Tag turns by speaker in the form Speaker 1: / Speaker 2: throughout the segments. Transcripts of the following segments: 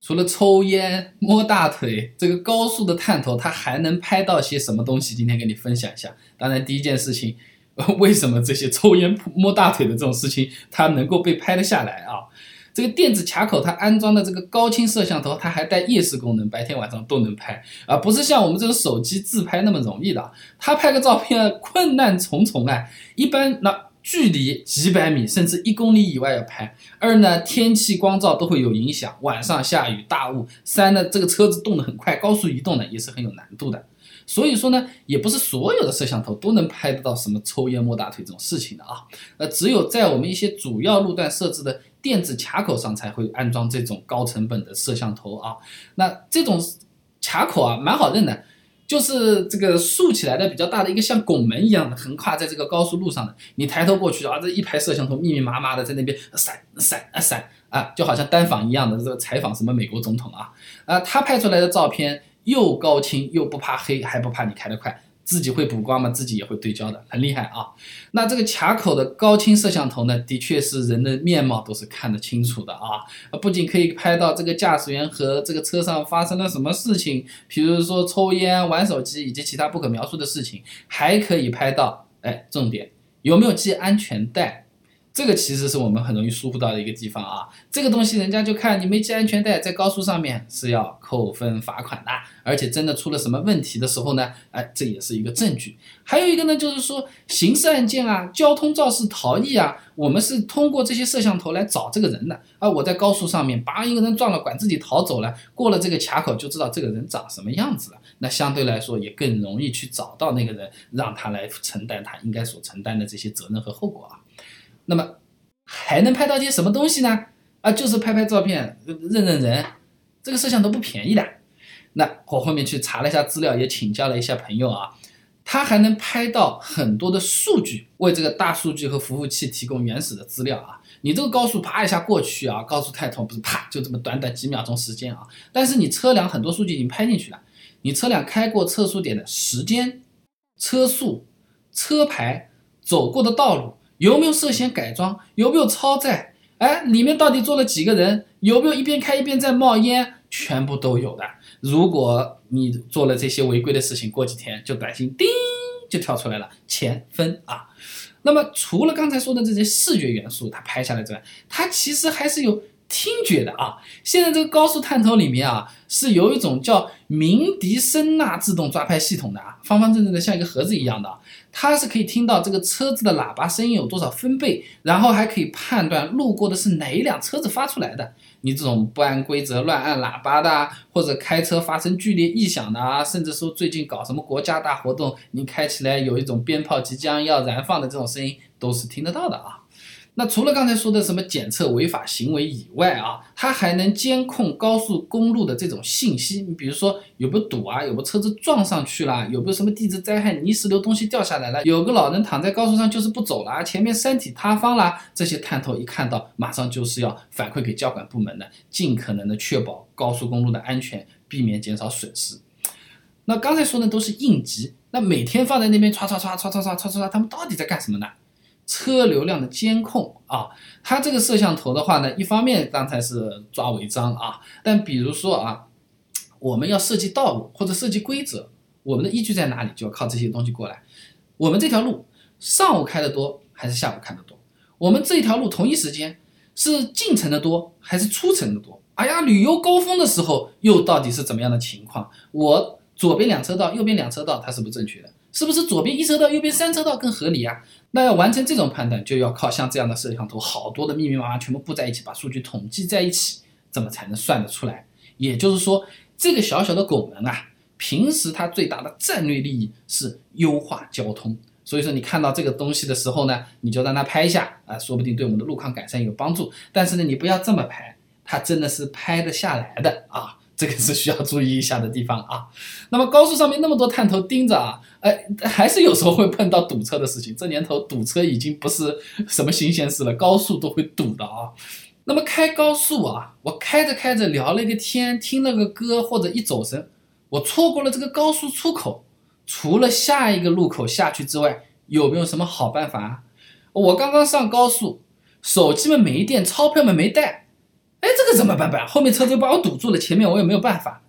Speaker 1: 除了抽烟、摸大腿，这个高速的探头它还能拍到些什么东西？今天跟你分享一下。当然，第一件事情，为什么这些抽烟、摸大腿的这种事情它能够被拍得下来啊？这个电子卡口它安装的这个高清摄像头，它还带夜视功能，白天晚上都能拍啊，不是像我们这个手机自拍那么容易的。它拍个照片困难重重啊，一般那。距离几百米甚至一公里以外要拍，二呢天气光照都会有影响，晚上下雨大雾，三呢这个车子动得很快，高速移动呢也是很有难度的，所以说呢也不是所有的摄像头都能拍得到什么抽烟摸大腿这种事情的啊，呃只有在我们一些主要路段设置的电子卡口上才会安装这种高成本的摄像头啊，那这种卡口啊蛮好认的。就是这个竖起来的比较大的一个像拱门一样的横跨在这个高速路上的，你抬头过去啊，这一排摄像头密密麻麻的在那边闪闪啊闪啊，就好像单反一样的这个采访什么美国总统啊啊，他拍出来的照片又高清又不怕黑，还不怕你开得快。自己会补光嘛，自己也会对焦的，很厉害啊。那这个卡口的高清摄像头呢，的确是人的面貌都是看得清楚的啊。不仅可以拍到这个驾驶员和这个车上发生了什么事情，比如说抽烟、玩手机以及其他不可描述的事情，还可以拍到，哎，重点有没有系安全带。这个其实是我们很容易疏忽到的一个地方啊，这个东西人家就看你没系安全带，在高速上面是要扣分罚款的，而且真的出了什么问题的时候呢，哎，这也是一个证据。还有一个呢，就是说刑事案件啊、交通肇事逃逸啊，我们是通过这些摄像头来找这个人的啊。我在高速上面把一个人撞了，管自己逃走了，过了这个卡口就知道这个人长什么样子了，那相对来说也更容易去找到那个人，让他来承担他应该所承担的这些责任和后果啊。那么还能拍到些什么东西呢？啊，就是拍拍照片，认认人。这个摄像头不便宜的。那我后面去查了一下资料，也请教了一下朋友啊，它还能拍到很多的数据，为这个大数据和服务器提供原始的资料啊。你这个高速啪一下过去啊，高速太痛不是啪就这么短短几秒钟时间啊，但是你车辆很多数据已经拍进去了，你车辆开过测速点的时间、车速、车牌、走过的道路。有没有涉嫌改装？有没有超载？哎，里面到底坐了几个人？有没有一边开一边在冒烟？全部都有的。如果你做了这些违规的事情，过几天就短信叮就跳出来了，钱分啊。那么除了刚才说的这些视觉元素，它拍下来之外，它其实还是有。听觉的啊，现在这个高速探头里面啊，是有一种叫鸣笛声呐自动抓拍系统的啊，方方正正的像一个盒子一样的，它是可以听到这个车子的喇叭声音有多少分贝，然后还可以判断路过的是哪一辆车子发出来的。你这种不按规则乱按喇叭的，或者开车发生剧烈异响的啊，甚至说最近搞什么国家大活动，你开起来有一种鞭炮即将要燃放的这种声音，都是听得到的啊。那除了刚才说的什么检测违法行为以外啊，它还能监控高速公路的这种信息。你比如说有没有堵啊，有没有车子撞上去了，有没有什么地质灾害、泥石流东西掉下来了，有个老人躺在高速上就是不走了，前面山体塌方了，这些探头一看到，马上就是要反馈给交管部门的，尽可能的确保高速公路的安全，避免减少损失。那刚才说的都是应急，那每天放在那边唰唰唰唰唰唰唰唰，他们到底在干什么呢？车流量的监控啊，它这个摄像头的话呢，一方面刚才是抓违章啊，但比如说啊，我们要设计道路或者设计规则，我们的依据在哪里，就要靠这些东西过来。我们这条路上午开的多还是下午开的多？我们这条路同一时间是进城的多还是出城的多？哎呀，旅游高峰的时候又到底是怎么样的情况？我左边两车道，右边两车道，它是不正确的。是不是左边一车道，右边三车道更合理啊？那要完成这种判断，就要靠像这样的摄像头，好多的密密麻麻全部布在一起，把数据统计在一起，这么才能算得出来。也就是说，这个小小的拱门啊，平时它最大的战略利益是优化交通。所以说，你看到这个东西的时候呢，你就让它拍一下啊，说不定对我们的路况改善有帮助。但是呢，你不要这么拍，它真的是拍得下来的啊。这个是需要注意一下的地方啊。那么高速上面那么多探头盯着啊，哎，还是有时候会碰到堵车的事情。这年头堵车已经不是什么新鲜事了，高速都会堵的啊。那么开高速啊，我开着开着聊了一个天，听了个歌，或者一走神，我错过了这个高速出口，除了下一个路口下去之外，有没有什么好办法？我刚刚上高速，手机们没电，钞票们没带。哎，这个怎么办办？后面车子把我堵住了，前面我也没有办法。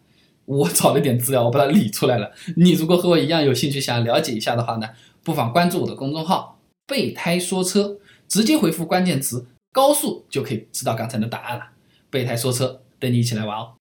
Speaker 1: 我找了点资料，我把它理出来了。你如果和我一样有兴趣想了解一下的话呢，不妨关注我的公众号“备胎说车”，直接回复关键词“高速”就可以知道刚才的答案了。备胎说车，等你一起来玩哦。